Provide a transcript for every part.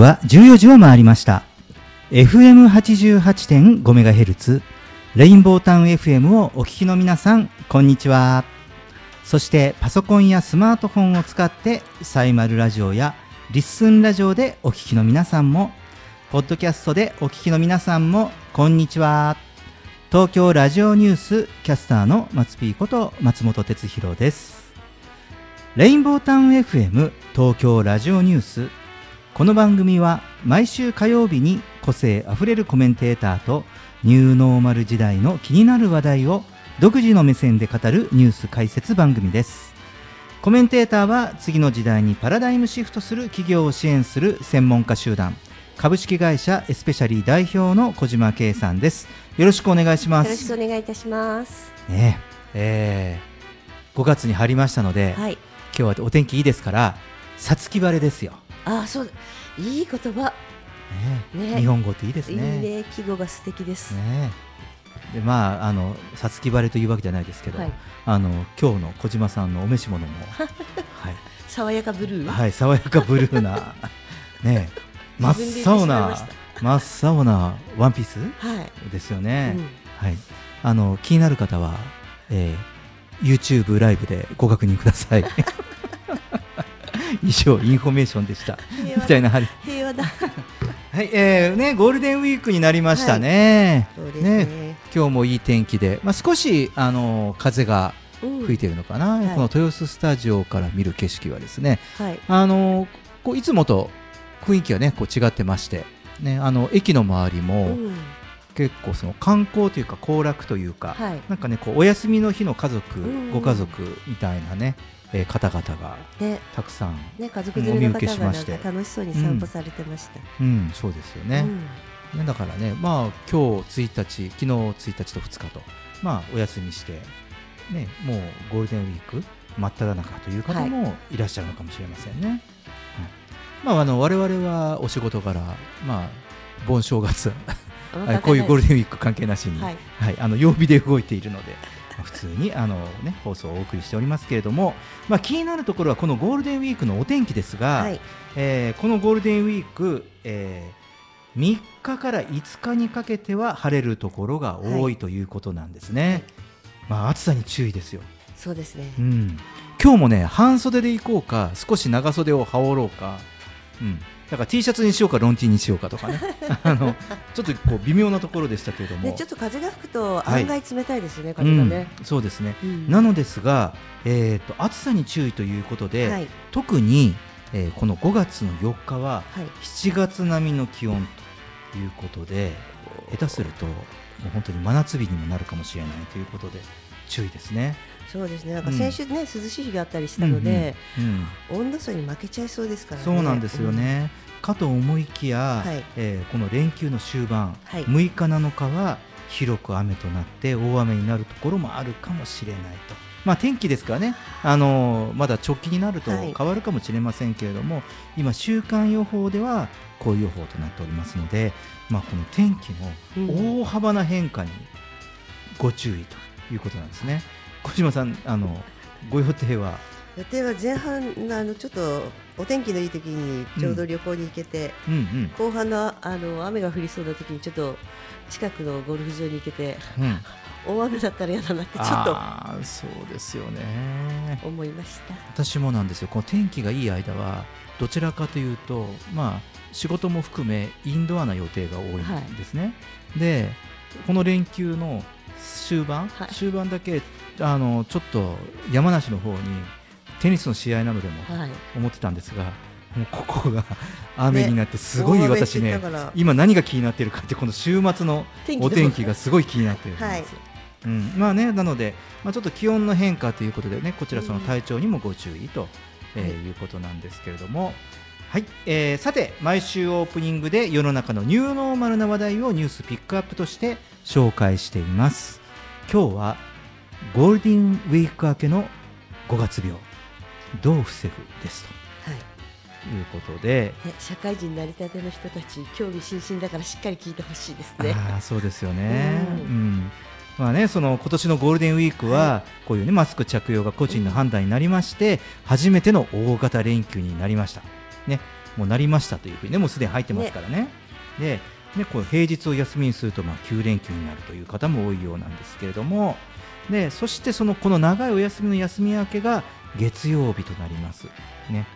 は14時を回りました。FM88.5MHz レインボータウン FM をお聞きの皆さんこんにちは。そしてパソコンやスマートフォンを使ってサイマルラジオやリッスンラジオでお聞きの皆さんもポッドキャストでお聞きの皆さんもこんにちは。東京ラジオニュースキャスターの松ピーこと松本哲弘です。レインボータウン FM 東京ラジオニュース。この番組は毎週火曜日に個性あふれるコメンテーターとニューノーマル時代の気になる話題を独自の目線で語るニュース解説番組です。コメンテーターは次の時代にパラダイムシフトする企業を支援する専門家集団。株式会社エスペシャリー代表の小島圭さんです。よろしくお願いします。よろしくお願いいたします。ねえー、5月に入りましたので、はい、今日はお天気いいですからさつき晴れですよあそういい言葉ね、ね、日本語っていいですね。いいね、季語が素敵です。ね。で、まあ、あの、さつき晴れというわけじゃないですけど。はい、あの、今日の小島さんのお召し物も。はい。爽やかブルー？はい、爽やかブルーな。ね。真っ青な。真っ青なワンピース。はい。ですよね。うん、はい。あの、気になる方は。えー、YouTube ライブでご確認ください。以上インフォメーションでした。みたいな平和だ。はい、えー、ねゴールデンウィークになりましたね。はい、ね、ね、今日もいい天気で、まあ少しあの風が吹いてるのかな、うん、この豊洲スタジオから見る景色はですね、はい、あのこういつもと雰囲気がねこう違ってまして、ねあの駅の周りも、うん、結構その観光というか行楽というか、はい、なんかねこうお休みの日の家族、うん、ご家族みたいなねえー、方々がたくさん、ね、家族連れの方が楽しそうに散歩されてました。うん、うん、そうですよね。うん、ねだからね、まあ今日1日、昨日1日と2日と、まあお休みして、ね、もうゴールデンウィーク真っ只中という方もいらっしゃるのかもしれませんね。はい、まああの我々はお仕事柄、まあ盆正月 こういうゴールデンウィーク関係なしに、はい、はい、あの曜日で動いているので。普通にあの、ね、放送をお送りしておりますけれども、まあ、気になるところはこのゴールデンウィークのお天気ですが、はい、えー、このゴールデンウィーク、えー、3日から5日にかけては晴れるところが多いということなんですね。はい、まあ、暑さに注意ですよ。そうですね、うん、今日もね半袖で行こうか少し長袖を羽織ろうか、うん、だから T シャツにしようかロンティーにしようかとかね。あのちょっとこう微妙なところでしたけれども、ね、ちょっと風が吹くと案外冷たいですね、はい、風がね、うん、そうですね、うん、なのですが、えーと、暑さに注意ということで、はい、特に、えー、この5月の4日は7月並みの気温ということで、下手するともう本当に真夏日にもなるかもしれないということで注意ですね。そうですね。なんか先週ね、うん、涼しい日があったりしたので、うんうん、温度差に負けちゃいそうですからね。そうなんですよね。かと思いきや、はい、えー、この連休の終盤、はい、6日7日は広く雨となって大雨になるところもあるかもしれないと。まあ、天気ですからね、あのー、まだ直近になると変わるかもしれませんけれども、はい、今、週間予報ではこういう予報となっておりますので、まあ、この天気の大幅な変化にご注意ということなんですね。小島さんあのご予定は？予定は前半あのちょっとお天気のいい時にちょうど旅行に行けて、うんうん。うん、後半のあの雨が降りそうな時にちょっと近くのゴルフ場に行けて、うん、大雨だったら嫌だなってちょっとそうですよね。思いました。私もなんですよ。この天気がいい間はどちらかというとまあ仕事も含めインドアな予定が多いんですね、はい、でこの連休の終盤、はい、終盤だけあのちょっと山梨の方にテニスの試合などでも思ってたんですが、はい、もうここが 雨になってすごい私ね、ね、今何が気になっているかってこの週末のお天気がすごい気になっているんです。はい。うん、まあね、なので、まあ、ちょっと気温の変化ということでねこちらその体調にもご注意と、えー、いうことなんですけれども、はい、えー、さて毎週オープニングで世の中のニューノーマルな話題をニュースピックアップとして紹介しています。今日はゴールデンウィーク明けの5月病どう防ぐですと。はいいうことで社会人なりたての人たち興味津々だからしっかり聞いてほしいですね。あそうですよね、うん、うんまあね、その今年のゴールデンウィークは、こういうねマスク着用が個人の判断になりまして、初めての大型連休になりました。ね、もうなりましたというふうにねもうすでに入ってますからね。ねでね、こう平日を休みにするとまあ9連休になるという方も多いようなんですけれどもでそしてそのこの長いお休みの休み明けが月曜日となります。ね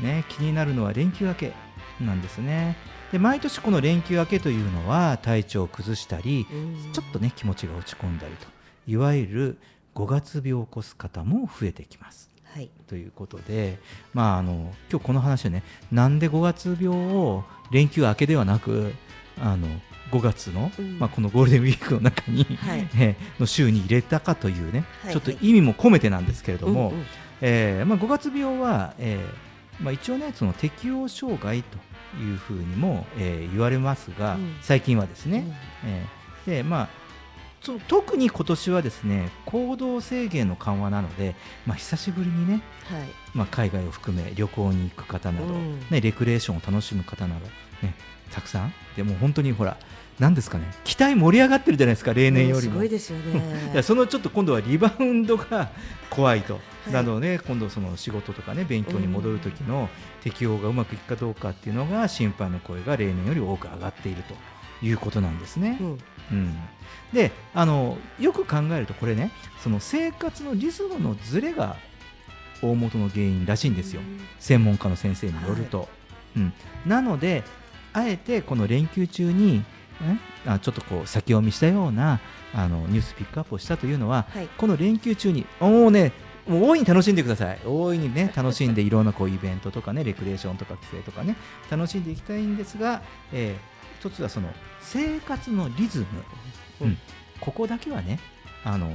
ね、気になるのは連休明けなんですね。で毎年この連休明けというのは体調を崩したりちょっとね気持ちが落ち込んだりといわゆる5月病を起こす方も増えてきます。はい、ということで、まあ、あの今日この話はねなんで5月病を連休明けではなくあの5月の、うん、まあ、このゴールデンウィークの中に、はい、えー、の週に入れたかというね、はい、ちょっと意味も込めてなんですけれども、えまあ、5月病は、えーまあ、一応ねその適応障害というふうにも、えー、言われますが、うん、最近はですね、うん、えー、でまあ特に今年はですね行動制限の緩和なので、まあ、久しぶりにね、はい。まあ、海外を含め旅行に行く方など、うん、ね、レクレーションを楽しむ方など、ね、たくさん。でも本当にほらなんですかね？期待盛り上がってるじゃないですか例年よりも、すごいですよね。そのちょっと今度はリバウンドが怖いと、はい、なので今度その仕事とかね勉強に戻る時の適応がうまくいくかどうかっていうのが心配の声が例年より多く上がっているということなんですね。うん、うん、であのよく考えるとこれねその生活のリズムのずれが大元の原因らしいんですよ、専門家の先生によると。はい、うん、なのであえてこの連休中にあちょっとこう先読みしたようなあのニュースピックアップをしたというのは、はい、この連休中にもうねもう大いに楽しんでください。大いにね 楽しんでいろんなこうイベントとかねレクレーションとか帰省とかね楽しんでいきたいんですが、えー、一つはその生活のリズム、うん、ここだけはねあの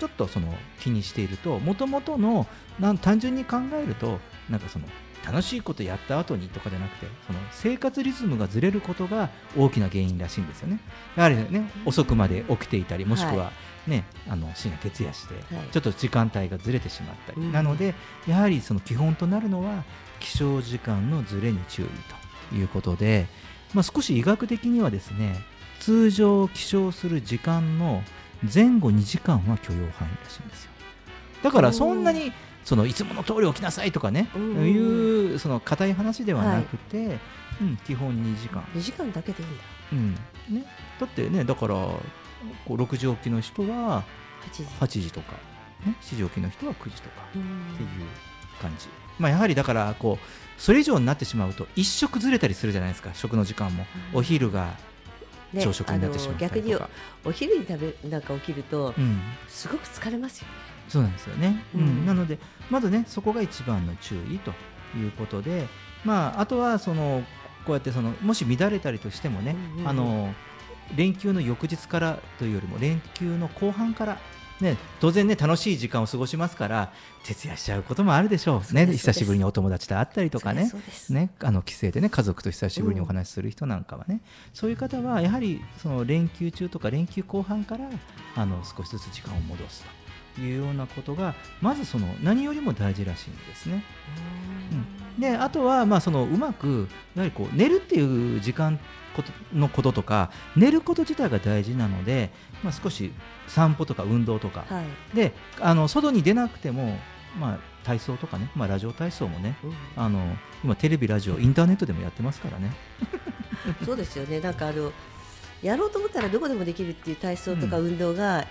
ちょっとその気にしているともともとのなん単純に考えるとなんかその楽しいことやった後にとかじゃなくてその生活リズムがずれることが大きな原因らしいんですよね。やはりね遅くまで起きていたりもしくはね、はい、あの深夜徹夜して、ちょっと時間帯がずれてしまったり、なのでやはりその基本となるのは起床時間のずれに注意ということで、まあ、少し医学的にはですね通常起床する時間の前後2時間は許容範囲らしいんですよ。だからそんなにそのいつもの通り起きなさいとかね、うんうん、いうその硬い話ではなくて、はい、うん、基本2時間。2時間だけでいいんだ、うん。ね、だってねだからこう6時起きの人は8時。とか、ね、7時起きの人は9時とか。っていう感じ、まあ、やはりだからこうそれ以上になってしまうと一食ずれたりするじゃないですか。食の時間も、うん、お昼が朝食になってしまった逆にお昼に食べなんか起きると、うん、すごく疲れますよね。そうなんですよね、うん、なのでまずねそこが一番の注意ということで、まあ、あとはそのこうやってそのもし乱れたりとしてもね、うんうん、あの連休の翌日からというよりも連休の後半からね、当然ね楽しい時間を過ごしますから徹夜しちゃうこともあるでしょう。ね久しぶりにお友達と会ったりとかねねあの帰省でね家族と久しぶりにお話しする人なんかはね、うん、そういう方はやはりその連休中とか連休後半からあの少しずつ時間を戻すと。いうようなことがまずその何よりも大事らしいんですね。うん、であとはまあそのうまくやはりこう寝るっていう時間のこととか寝ること自体が大事なので、まあ、少し散歩とか運動とか、はい、であの外に出なくても、まあ、体操とかね、まあ、ラジオ体操もね、うん、あの今テレビラジオインターネットでもやってますからね。そうですよね。なんかあのやろうと思ったらどこでもできるっていう体操とか運動が、うん、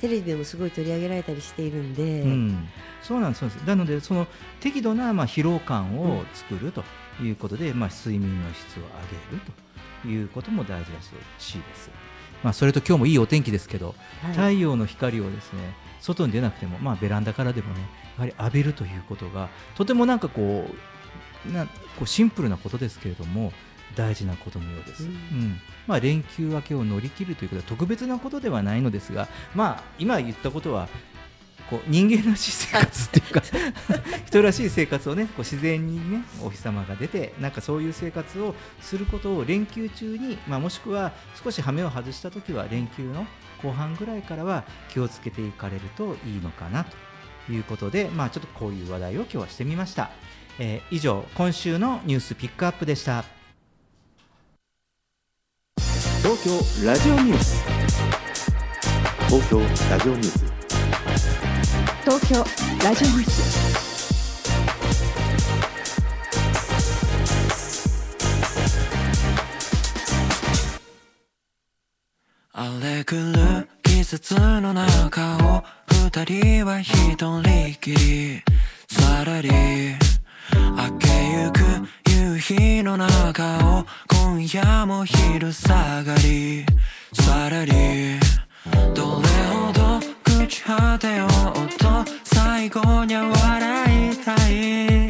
テレビでもすごい取り上げられたりしているんで、うん、そうなんです。なのでその適度なまあ疲労感を作るということで、まあ、睡眠の質を上げるということも大事らしいです。まあ、それと今日もいいお天気ですけど、はい、太陽の光をですね外に出なくても、まあ、ベランダからでもねやはり浴びるということがとてもなんかこうなこうシンプルなことですけれども大事なことのようです。うん、うん。まあ、連休明けを乗り切るということは特別なことではないのですが、まあ、今言ったことはこう人間らしい生活っていうか 人らしい生活をねこう自然にねお日様が出てなんかそういう生活をすることを連休中に、まあ、もしくは少し羽目を外した時は連休の後半ぐらいからは気をつけていかれるといいのかなということで、まあ、ちょっとこういう話題を今日はしてみました、えー、以上今週のニュースピックアップでした東京ラジオニュース。東京ラジオニュース。東京ラジオニュース。荒れ狂う季節の中を二人は一人きりさらり明けゆく夕日の中を今夜も昼下がり。さらりどれほど朽ち果てようと最後には笑いたい。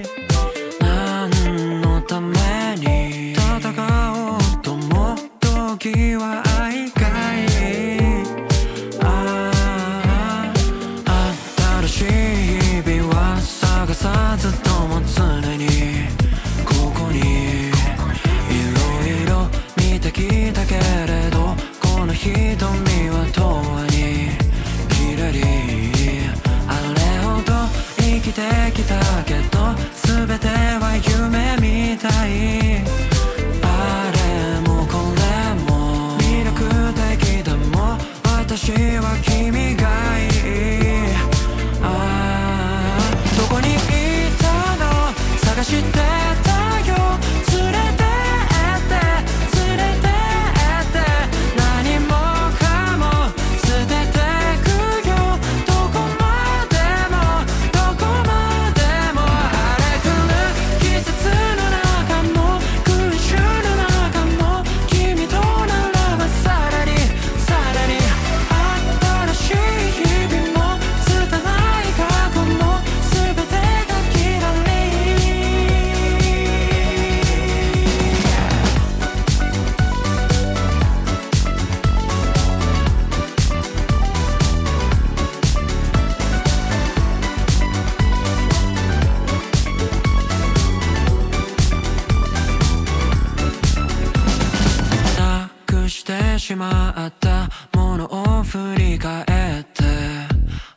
まったものを振り返って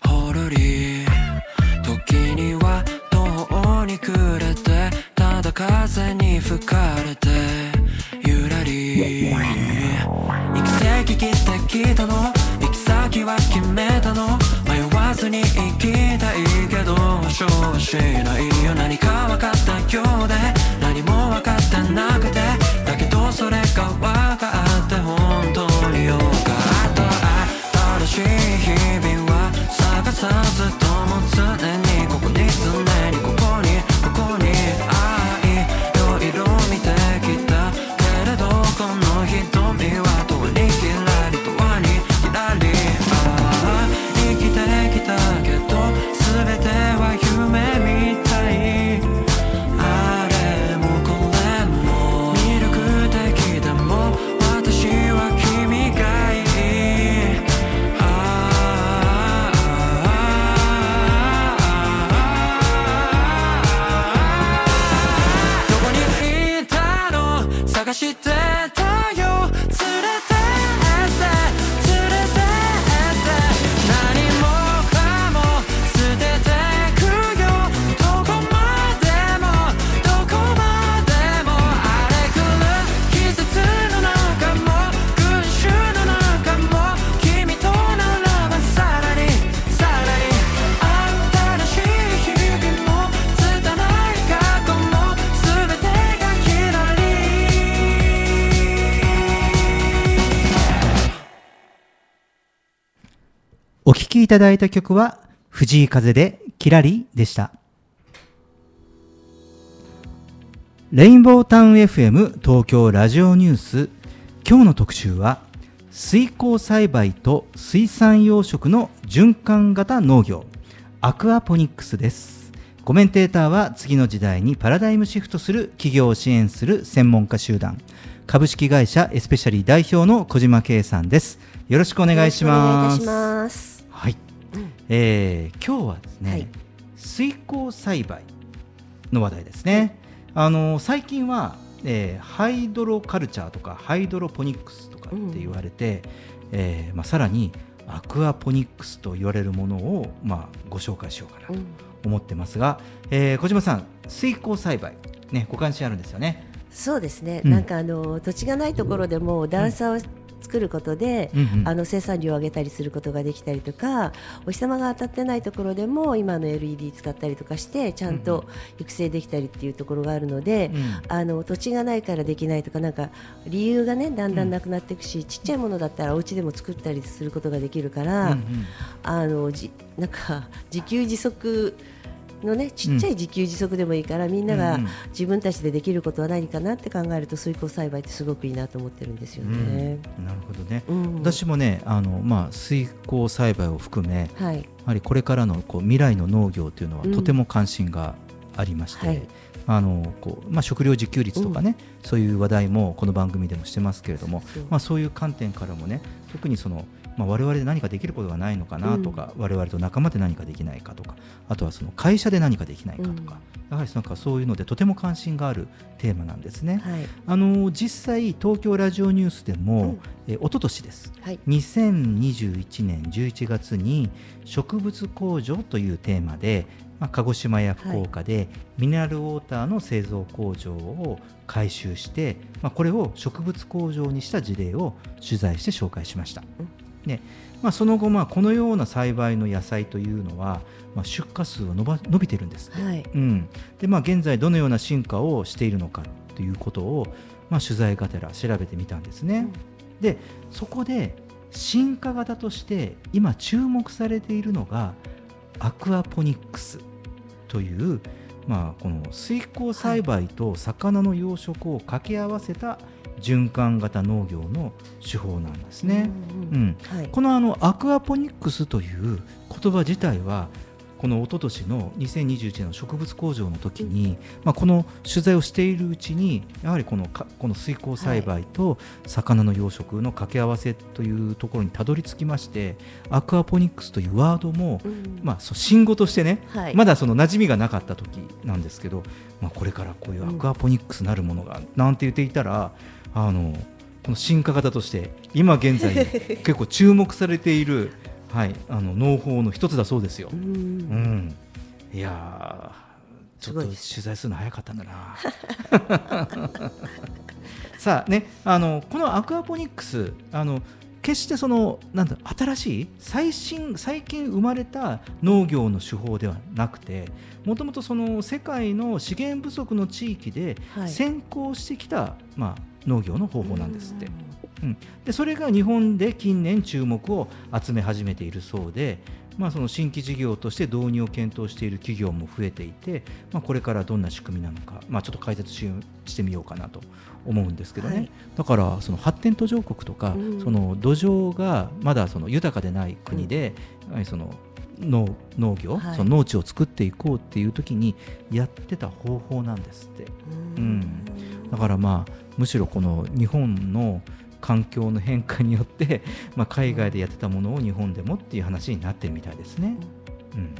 ほろり時には途方に暮れてただ風に吹かれてゆらり行き先切ってきたの？行き先は決めたの？迷わずに行きたいけど保証はしないよ。何か分かったようで何も分かってなくてだけどそれが分かって本当によかった新しいただいた曲は藤井風でキラリでした。レインボータウン FM 東京ラジオニュース。今日の特集は水耕栽培と水産養殖の循環型農業。アクアポニックスです。コメンテーターは次の時代にパラダイムシフトする企業を支援する専門家集団。株式会社エスペシャリー代表の小島圭さんです。よろしくお願いします。えー今日はですね、はい。水耕栽培の話題ですね、あの最近は、えーハイドロカルチャーとかハイドロポニックスとかって言われて、えーまあ、さらにアクアポニックスと言われるものを、まあ、ご紹介しようかなとうん。思ってますが、えー小島さん水耕栽培、ね、ご関心あるんですよね？そうですね、うん。なんかあの土地がないところでも段差を作ることで、うんうん、あの生産量を上げたりすることができたりとかお日様が当たってないところでも今の LED 使ったりとかしてちゃんと育成できたりっていうところがあるので、うん、あの土地がないからできないとかなんか理由がねだんだんなくなっていくし、うん、ちっちゃいものだったらお家でも作ったりすることができるから、うんうん、あのじ なんか自給自足のねちっちゃい自給自足でもいいから、うん、みんなが自分たちでできることは何かなって考えると水耕栽培ってすごくいいなと思ってるんですよね。うん、なるほどね、うん、私もねあの、まあ、水耕栽培を含め、はい、やはりこれからのこう未来の農業というのはとても関心がありまして。はい。あのこうまあ、食料自給率とかね、うん、そういう話題もこの番組でもしてますけれどもまあ、そういう観点からもね特にそのまあ、我々で何かできることがないのかなとか、うん、我々と仲間で何かできないかとかあとはその会社で何かできないかとか、うん、やはりなんかそういうのでとても関心があるテーマなんですね。はい、あの実際東京ラジオニュースでも、うん、え一昨年です、はい、2021年11月に植物工場というテーマでまあ、鹿児島や福岡でミネラルウォーターの製造工場を改修して、まあ、これを植物工場にした事例を取材して紹介しました。でまあ、その後、まあ、このような栽培の野菜というのは、まあ、出荷数は伸ば伸びてるんです、はい。うん。でまあ、現在どのような進化をしているのかということを、まあ、取材がてら調べてみたんですね。うん、でそこで進化型として今注目されているのがアクアポニックスという、まあ、この水耕栽培と魚の養殖を掛け合わせた循環型農業の手法なんですね。このあのアクアポニックスという言葉自体はこの一昨年の2021年の植物工場の時に、まあ、この取材をしているうちにやはりこのかこの水耕栽培と魚の養殖の掛け合わせというところにたどり着きましてアクアポニックスというワードも、うん、まあ、そう新語としてね、はい、まだその馴染みがなかった時なんですけど、まあ、これからこういうアクアポニックスなるものが、なんて言っていたらあのこの進化型として今現在 結構注目されている、はい、あの農法の一つだそうですよ。うん、いやちょっと取材するの早かったんだな。さあねあのこのアクアポニックスあの決してそのなんだ新しい最新最近生まれた農業の手法ではなくてもともとその世界の資源不足の地域で先行してきた、はい、まあ、農業の方法なんですって。うん、でそれが日本で近年注目を集め始めているそうで、まあ、その新規事業として導入を検討している企業も増えていて、まあ、これからどんな仕組みなのか、まあ、ちょっと解説ししてみようかなと思うんですけどね、はい、だからその発展途上国とか、うん、その土壌がまだその豊かでない国で、うん、その農農業、はい、その農地を作っていこうっていう時にやってた方法なんですって。うん、だからまあむしろこの日本の環境の変化によって、まあ、海外でやってたものを日本でもっていう話になってるみたいですね。うん、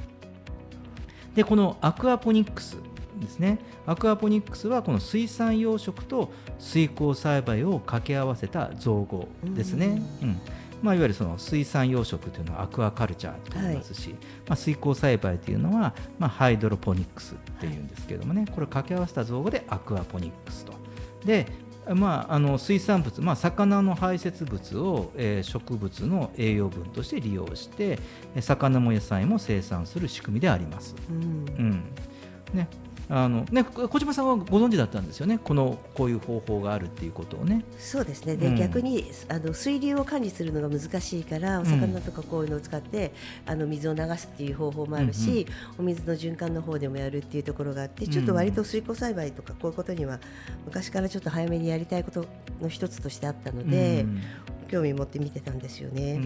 でこのアクアポニックスですねアクアポニックスはこの水産養殖と水耕栽培を掛け合わせた造語ですね。うん、うんまあ、いわゆるその水産養殖というのはアクアカルチャーと言いますし、はい、まあ、水耕栽培というのは、まあ、ハイドロポニックスっていうんですけれどもね、これを掛け合わせた造語でアクアポニックスと。でまあ、あの水産物、まあ、魚の排泄物を、えー、植物の栄養分として利用して魚も野菜も生産する仕組みであります。うん、うん。ね、あのね、小島さんはご存知だったんですよね、このこういう方法があるっていうことをね。そうですね、で、うん、逆にあの水流を管理するのが難しいから、お魚とかこういうのを使って、うん、あの水を流すっていう方法もあるし、うんうん、お水の循環の方でもやるっていうところがあって、ちょっと割と水耕栽培とかこういうことには昔からちょっと早めにやりたいことの一つとしてあったので、興味持って見てたんですよね。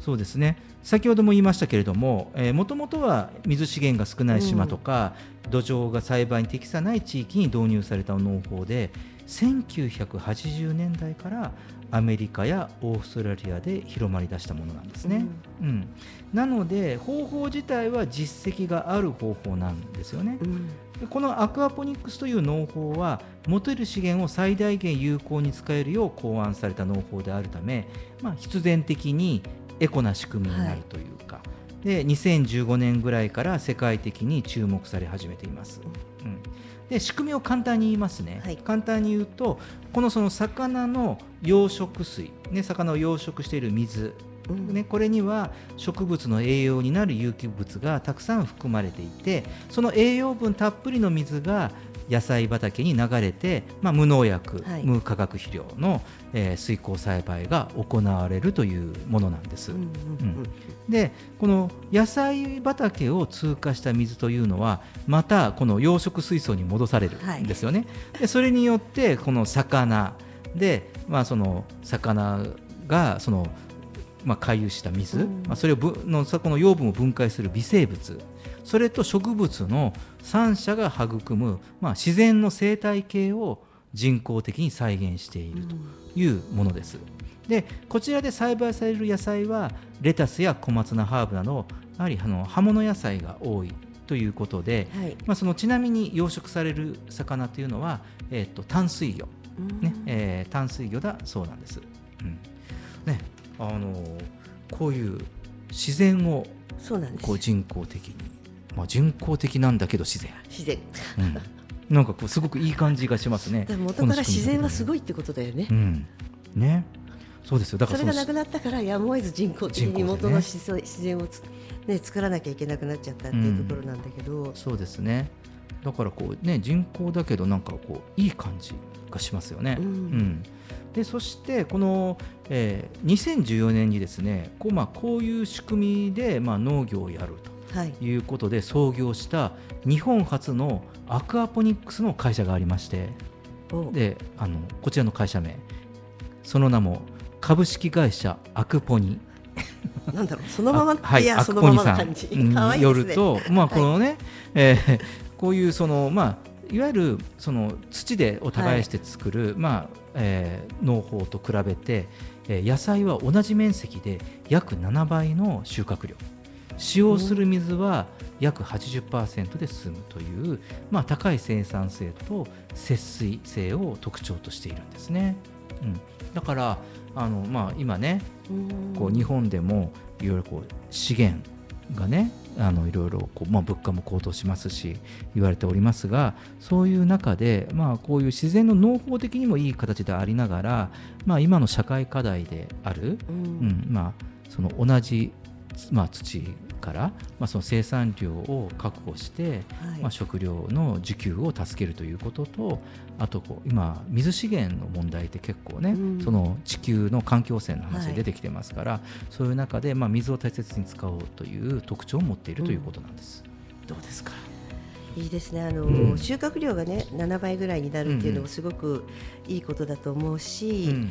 そうですね。先ほども言いましたけれどももともとは水資源が少ない島とか、うん、土壌が栽培に適さない地域に導入された農法で1980年代からアメリカやオーストラリアで広まりだしたものなんですね、うん、うん、なので方法自体は実績がある方法なんですよね、うん、このアクアポニックスという農法は持てる資源を最大限有効に使えるよう考案された農法であるため、まあ、必然的にエコな仕組みになるというか、はい、で2015年ぐらいから世界的に注目され始めています。うん、で仕組みを簡単に言いますね、はい、簡単に言うとこのその魚の養殖水、ね、魚を養殖している水。ね、これには植物の栄養になる有機物がたくさん含まれていてその栄養分たっぷりの水が野菜畑に流れて、まあ、無農薬、はい、無化学肥料の、えー、水耕栽培が行われるというものなんです。でこの野菜畑を通過した水というのはまたこの養殖水槽に戻されるんですよね。はい、でそれによってこの魚で、まあ、その魚がそのまあ、回遊した水、まあ、それをのこの養分を分解する微生物それと植物の3者が育む、まあ、自然の生態系を人工的に再現しているというものです。でこちらで栽培される野菜はレタスや小松菜ハーブなどやはりあの葉物野菜が多いということで、はい、まあ、そのちなみに養殖される魚というのは、えーと、淡水魚、ねえー、淡水魚だそうなんです。うん。ね、あのこういう自然をこう人工的に、まあ、人工的なんだけど自然。自然、うん、なんかこうすごくいい感じがしますね。元から自然はすごいってことだよね、うん、ね。そうですよ。だからそれがなくなったからやむを得ず人工的に元の自然をね、作らなきゃいけなくなっちゃったっていうところなんだけど、うん、そうですね。だからこうね人工だけどなんかこういい感じがしますよね。うん、うん。でそしてこの、えー、2014年にですねこう,、まあ、こういう仕組みで、まあ、農業をやるとい。うことで創業した日本初のアクアポニックスの会社がありましてであのこちらの会社名。その名も株式会社アクポニ。なんだろうそのままはい、アクポニさんによると、まあこのね、はい、えー、こういうそのまあいわゆるその土でを耕して作る、はい、まあえー、農法と比べて、えー、野菜は同じ面積で約7倍の収穫量使用する水は約80%で済むという、まあ、高い生産性と節水性を特徴としているんですね。うん、だからあの、まあ、今ねこう日本でもいろいろこう資源がねあのいろいろこう、まあ、物価も高騰しますし言われておりますがそういう中で、まあ、こういう自然の農法的にもいい形でありながら、まあ、今の社会課題である、うん、うん、まあ、その同じ、まあ、土から、まあ、その生産量を確保して、はい、まあ、食料の需給を助けるということとあとこう今水資源の問題って結構ね、うん、その地球の環境汚染の話が出てきてますから、はい、そういう中で、まあ、水を大切に使おうという特徴を持っているということなんです。うん、どうですか？いいですね。あの、うん、収穫量がね7倍ぐらいになるっていうのもすごくいいことだと思うし、うん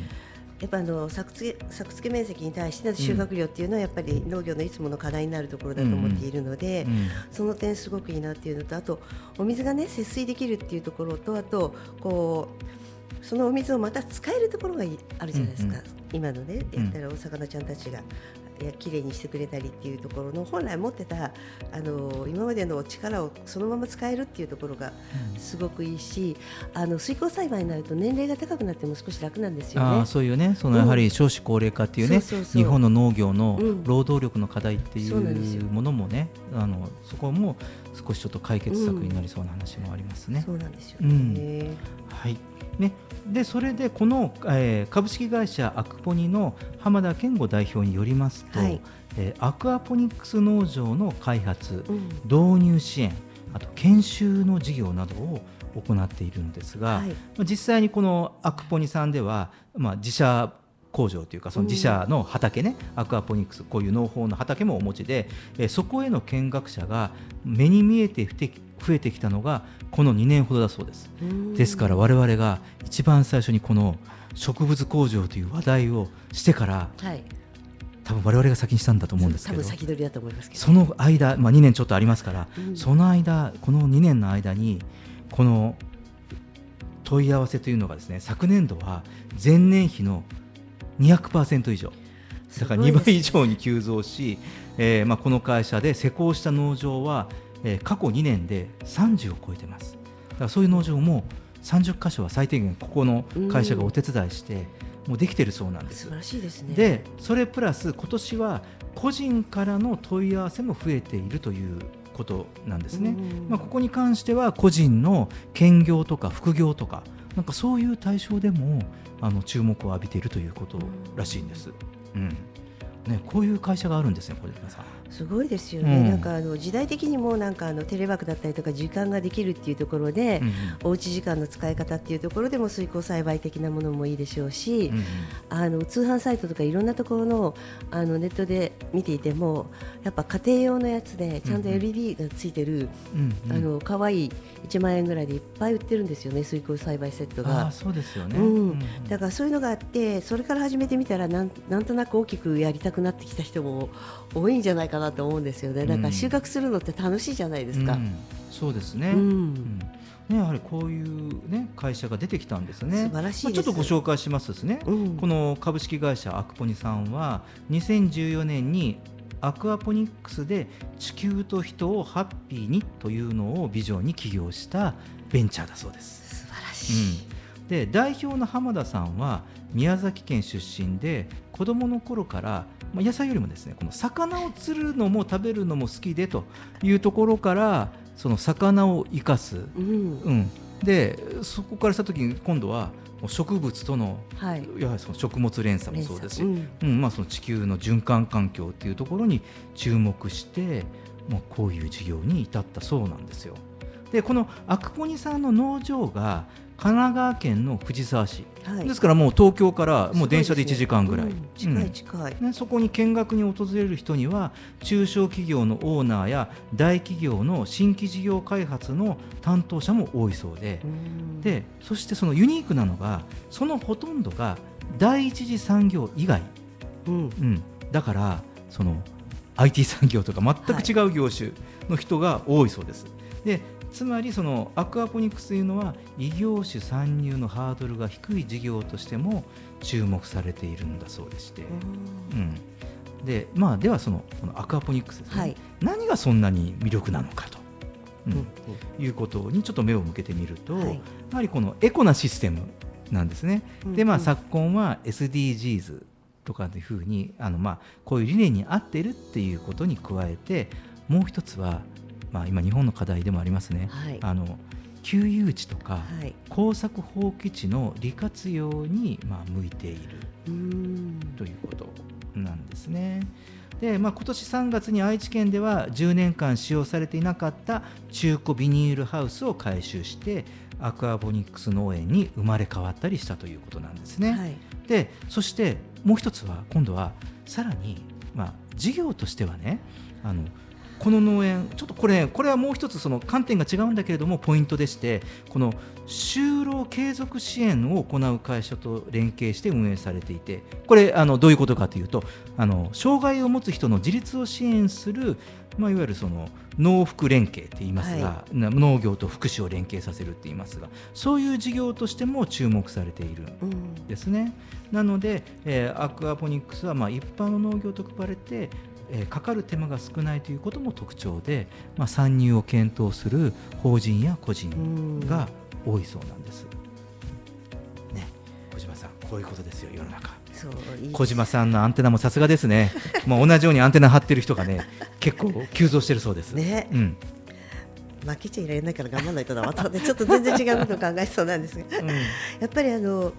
やっぱあの作付け作付け面積に対しての収穫量っていうのはやっぱり農業のいつもの課題になるところだと思っているので、うんうん、その点すごくいいなっていうのとあとお水がね節水できるっていうところとあとこうそのお水をまた使えるところがあるじゃないですか、うんうん、今のねやったらお魚ちゃんたちがきれいにしてくれたりっていうところの本来持ってたあの今までの力をそのまま使えるっていうところがすごくいいし、うん、あの水耕栽培になると年齢が高くなっても少し楽なんですよね。そういうねそのやはり少子高齢化っていうね、日本の農業の労働力の課題っていうものもね、うん、あのそこも少しちょっと解決策になりそうな話もありますね。そうなんですよね、はい。ね、でそれでこの、えー、株式会社アクポニの浜田健吾代表によりますと、はい、えー、アクアポニックス農場の開発、うん、導入支援あと研修の事業などを行っているんですが、はい、実際にこのアクポニさんでは、まあ、自社工場というかその自社の畑ね、うん、アクアポニックスこういう農法の畑もお持ちで、えー、そこへの見学者が目に見えて増えてきたのがこの2年ほどだそうです。ですから我々が一番最初にこの植物工場という話題をしてから、はい、多分我々が先にしたんだと思うんですけど先取りだと思いますその間、まあ、2年ちょっとありますから、うん、その間この2年の間にこの問い合わせというのがですね昨年度は前年比の200%以上。だから2倍以上に急増し、えーまあ、この会社で施工した農場は、えー、過去2年で30を超えてます。だからそういう農場も30箇所は最低限ここの会社がお手伝いして、もうできてるそうなんです。素晴らしいですね。でそれプラス今年は個人からの問い合わせも増えているということなんですね、まあ、ここに関しては個人の兼業とか副業とかなんかそういう対象でもあの注目を浴びているということらしいんです。うんね、こういう会社があるんですね、小島さん。すごいですよね、うん、なんかあの時代的にもなんかあのテレワークだったりとか時間ができるっていうところで、うんおうち時間の使い方っていうところでも水耕栽培的なものもいいでしょうし、うんあの通販サイトとかいろんなところのあのネットで見ていてもやっぱ家庭用のやつでちゃんと LED がついてる、うん、あの可愛い1万円ぐらいでいっぱい売ってるんですよね水耕栽培セットが。そうですよね、うん。だからそういうのがあってそれから始めてみたらなんなんとなく大きくやりたくなってきた人も多いんじゃないかなと思うんですよね。だから収穫するのって楽しいじゃないですか。うん、そうですね。うん、ね、やはりこういうね会社が出てきたんですね。素晴らしい、まあ、ちょっとご紹介しますですね。うん、この株式会社アクポニさんは2014年にアクアポニックスで地球と人をハッピーにというのをビジョンに起業したベンチャーだそうです。素晴らしい。で代表の浜田さんは宮崎県出身で子どもの頃からまあ、野菜よりもですねこの魚を釣るのも食べるのも好きでというところからその魚を生かす、うん、うん、でそこからした時に今度は植物との、はい、やはりその食物連鎖もそうですし、うん、うん、まあ、その地球の循環環境っていうところに注目して、まあ、こういう事業に至ったそうなんですよ。でこのアクポニさんの農場が神奈川県の藤沢市、はい、ですからもう東京からもう電車で1時間ぐらい、ねうん、近い近い、ね、そこに見学に訪れる人には中小企業のオーナーや大企業の新規事業開発の担当者も多いそうで。でそしてそのユニークなのがそのほとんどが第一次産業以外、うん、うん、だからその IT 産業とか全く違う業種の人が多いそうです。でつまりそのアクアポニクスというのは異業種参入のハードルが低い事業としても注目されているんだそうでして、うん、でまあ、ではそのこのアクアポニクスですね、はい、何がそんなに魅力なのかと、うん、うん、いうことにちょっと目を向けてみると、はい、やはりこのエコなシステムなんですね。でまあ、昨今は SDGs とかというふうにあの、まあ、こういう理念に合っているっていうことに加えてもう一つはまあ、今日本の課題でもありますね、はい、あの給油地とか、はい、耕作放棄地の利活用に、まあ、向いている。ということなんですね。でまあ、今年3月に愛知県では10年間使用されていなかった中古ビニールハウスを改修してアクアボニックス農園に生まれ変わったりしたということなんですね。はい、でそしてもう一つは今度はさらに、まあ、事業としてはねあのこの農園ちょっとこれこれはもう一つその観点が違うんだけれどもポイントでしてこの就労継続支援を行う会社と連携して運営されていてこれあのどういうことかというとあの障害を持つ人の自立を支援する、まあ、いわゆるその農福連携って言いますが、はい、農業と福祉を連携させるって言いますがそういう事業としても注目されているんですね。うん、なので、えー、アクアポニックスはまあ一般の農業と比べてえー、かかる手間が少ないということも特徴で、まあ、参入を検討する法人や個人が多いそうなんです。ね、小島さん、こういうことですよ、世の中。そう小島さんのアンテナもさすがですね、まあ、同じようにアンテナ張ってる人がね、結構急増してるそうです。ね、うん、負けちゃいられないから頑張らないとな、またね、ちょっと全然違うことを考えそうなんですが、うん、やっぱりあの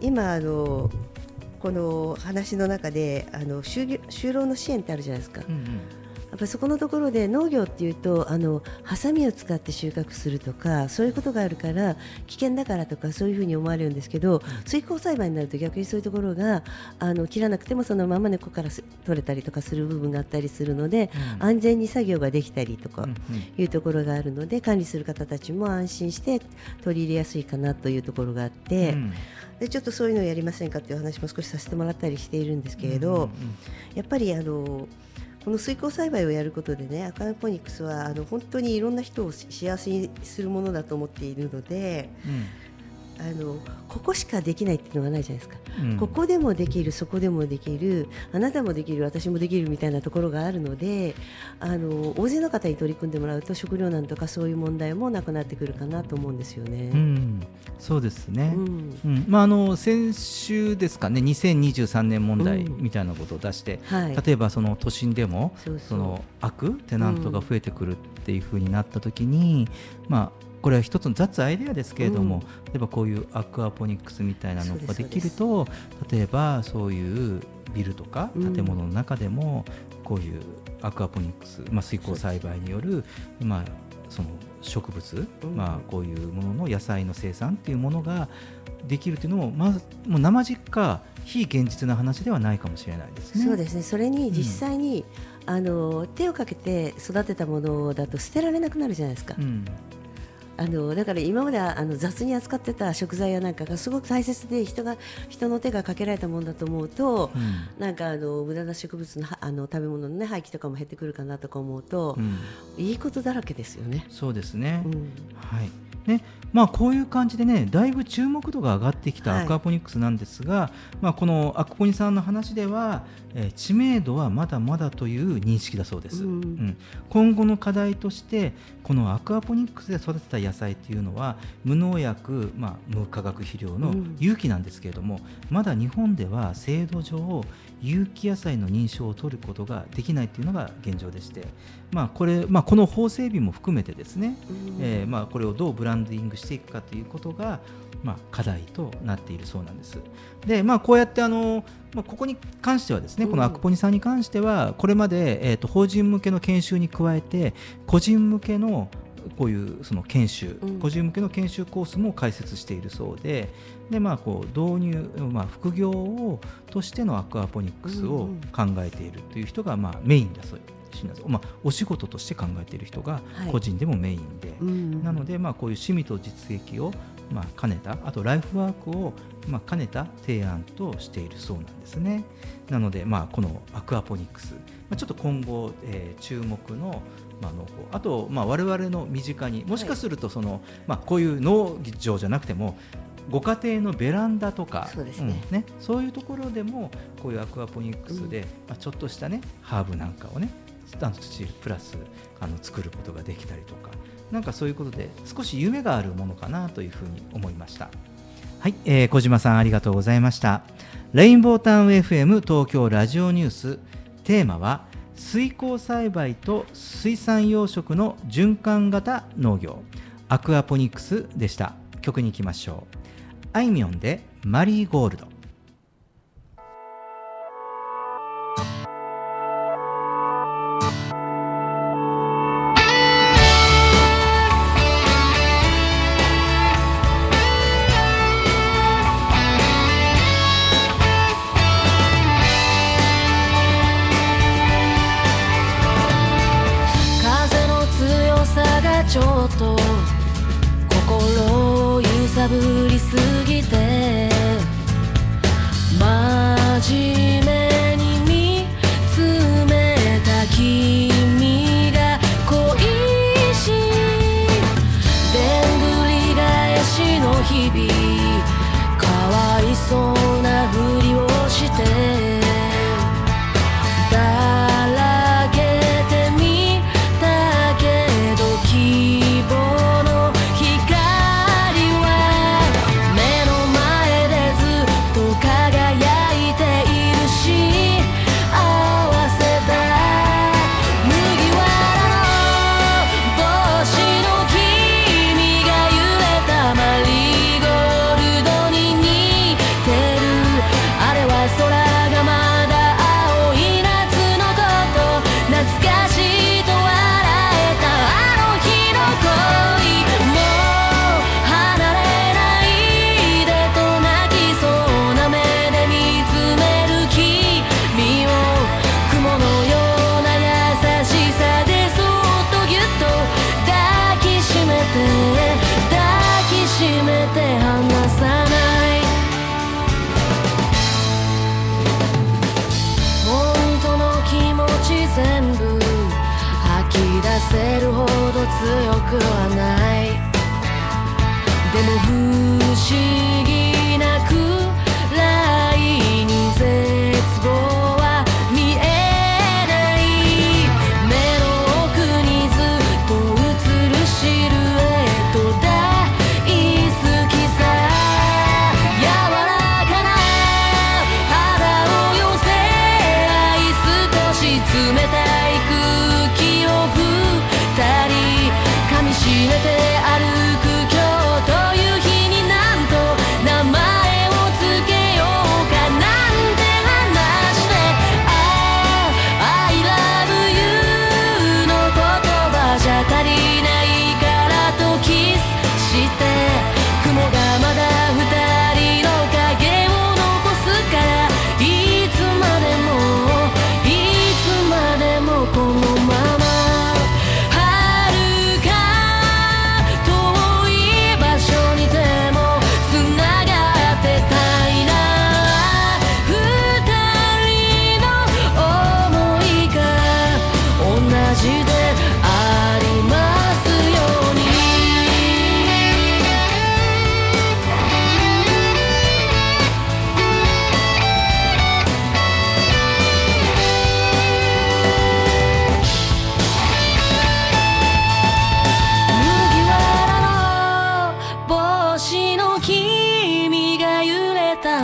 今あのこの話の中であの就就労の支援ってあるじゃないですか。うんうんやっぱりそこのところで農業っていうとあのハサミを使って収穫するとかそういうことがあるから危険だからとかそういうふうに思われるんですけど、水耕栽培になると逆にそういうところがあの切らなくてもそのまま根っこから取れたりとかする部分があったりするので、うん、安全に作業ができたりとかいうところがあるので、管理する方たちも安心して取り入れやすいかなというところがあって。うんでちょっとそういうのをやりませんかという話も少しさせてもらったりしているんですけれど、うんうんうん、やっぱりあのこの水耕栽培をやることでねアカウポニクスはあの本当にいろんな人を幸せにするものだと思っているので、あのここしかできないっていうのがないじゃないですか、うん、ここでもできるそこでもできるあなたもできる私もできるみたいなところがあるのであの大勢の方に取り組んでもらうと食糧難とかそういう問題もなくなってくるかなと思うんですよね。うん、そうですね、うん。まあ、あの先週ですかね2023年問題みたいなことを出して、はい、例えばその都心でもその開くテナントが増えてくるっていうふうになった時に、まあこれは一つの雑アイデアですけれども、うん、例えばこういうアクアポニックスみたいなのができると例えばそういうビルとか建物の中でもこういうアクアポニックス、まあ、水耕栽培による、まあ、その植物、まあ、こういうものの野菜の生産っていうものができるというのも、まずもう生実家非現実な話ではないかもしれないですね。そうですね。それに実際に、うん、あの手をかけて育てたものだと捨てられなくなるじゃないですか。うんあのだから今まではあの雑に扱ってた食材やなんかがすごく大切で人が人の手がかけられたものだと思うと、うん、なんかあの無駄な植物のあの食べ物の、ね、廃棄とかも減ってくるかなとか思うと、うん、いいことだらけですよね。そうですね、うん、はい。ねまあ、こういう感じでねだいぶ注目度が上がってきたアクアポニックスなんですが、はい、まあ、このアクポニさんの話では、えー、知名度はまだまだという認識だそうです、うん、うん、今後の課題としてこのアクアポニックスで育てた野菜というのは無農薬、まあ、無化学肥料の有機なんですけれども、うん、まだ日本では制度上有機野菜の認証を取ることができないというのが現状でして、まあ、これ、まあ、この法整備も含めてですね、うん、えー、まあ、これをどうブランディングしていくかということが、まあ、課題となっているそうなんです。で、まあ、こうやってあの、まあ、ここに関してはですね、このアクポニさんに関してはこれまで、えーと、法人向けの研修に加えて個人向けのこういうその研修、うん、個人向けの研修コースも開設しているそうでで、まあ、こう導入、まあ、副業をとしてのアクアポニックスを考えているという人が、まあ、メインだそうまあ、お仕事として考えている人が個人でもメインで、はい、なので、まあ、こういう趣味と実益をまあ兼ねたあとライフワークをまあ兼ねた提案としているそうなんですね。なので、まあ、このアクアポニックス、まあ、ちょっと今後、えー、注目のまあ、農法あと、まあ、我々の身近にもしかするとその、はい、まあ、こういう農場じゃなくてもご家庭のベランダとかそうですね。うんね、そういうところでもこういうアクアポニックスで、うん、まあ、ちょっとしたねハーブなんかをね土プラスあの作ることができたりとかなんかそういうことで少し夢があるものかなというふうに思いました。はい、えー、小島さんありがとうございました。レインボータウン FM 東京ラジオニュース。テーマは水耕栽培と水産養殖の循環型農業アクアポニックスでした。曲にいきましょう。あいみょんでマリーゴールド。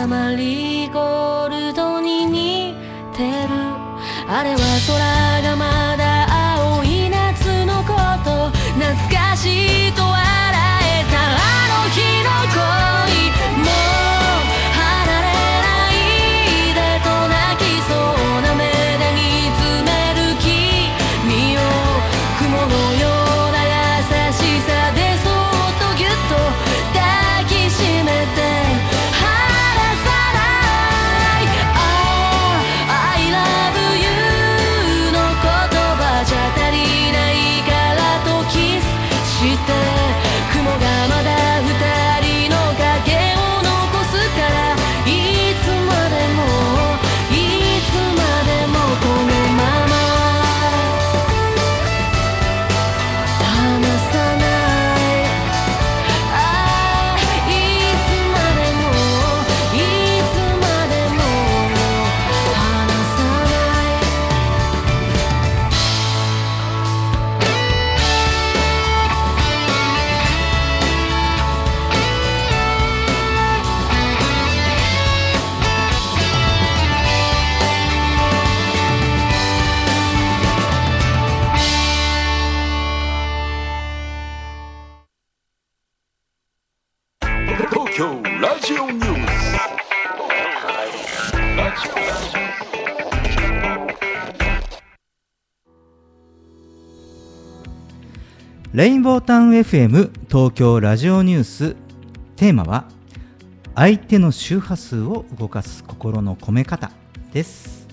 マリーゴールドに似てる。あれはンボータウン FM 東京ラジオニュース。テーマは相手の周波数を動かす心の込め方です。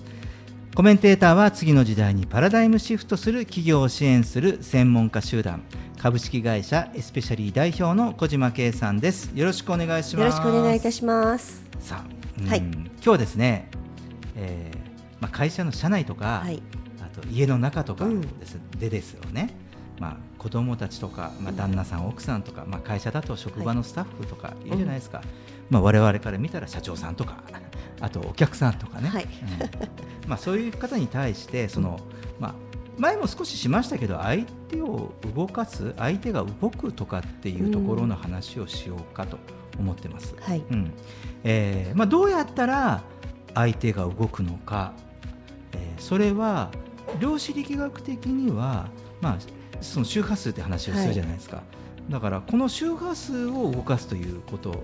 コメンテーターは次の時代にパラダイムシフトする企業を支援する専門家集団。株式会社エスペシャリー代表の小島圭さんです。よろしくお願いします。よろしくお願いいたします。さあ、はい、今日はですね、えーまあ、会社の社内とか、はい、あと家の中とかです、うん、でですよねまあ、子供たちとか、まあ、旦那さん、奥さんとか、まあ、会社だと職場のスタッフとかいるじゃないですか、はいまあ、我々から見たら社長さんとかあとお客さんとかね、はい。うん、まあ、そういう方に対してその、まあ、前も少ししましたけど相手を動かす相手が動くとかっていうところの話をしようかと思ってます。はい。うん。えーまあ、どうやったら相手が動くのか、えー、それは量子力学的には、まあ、その周波数って話をするじゃないですか、はい、だからこの周波数を動かすということ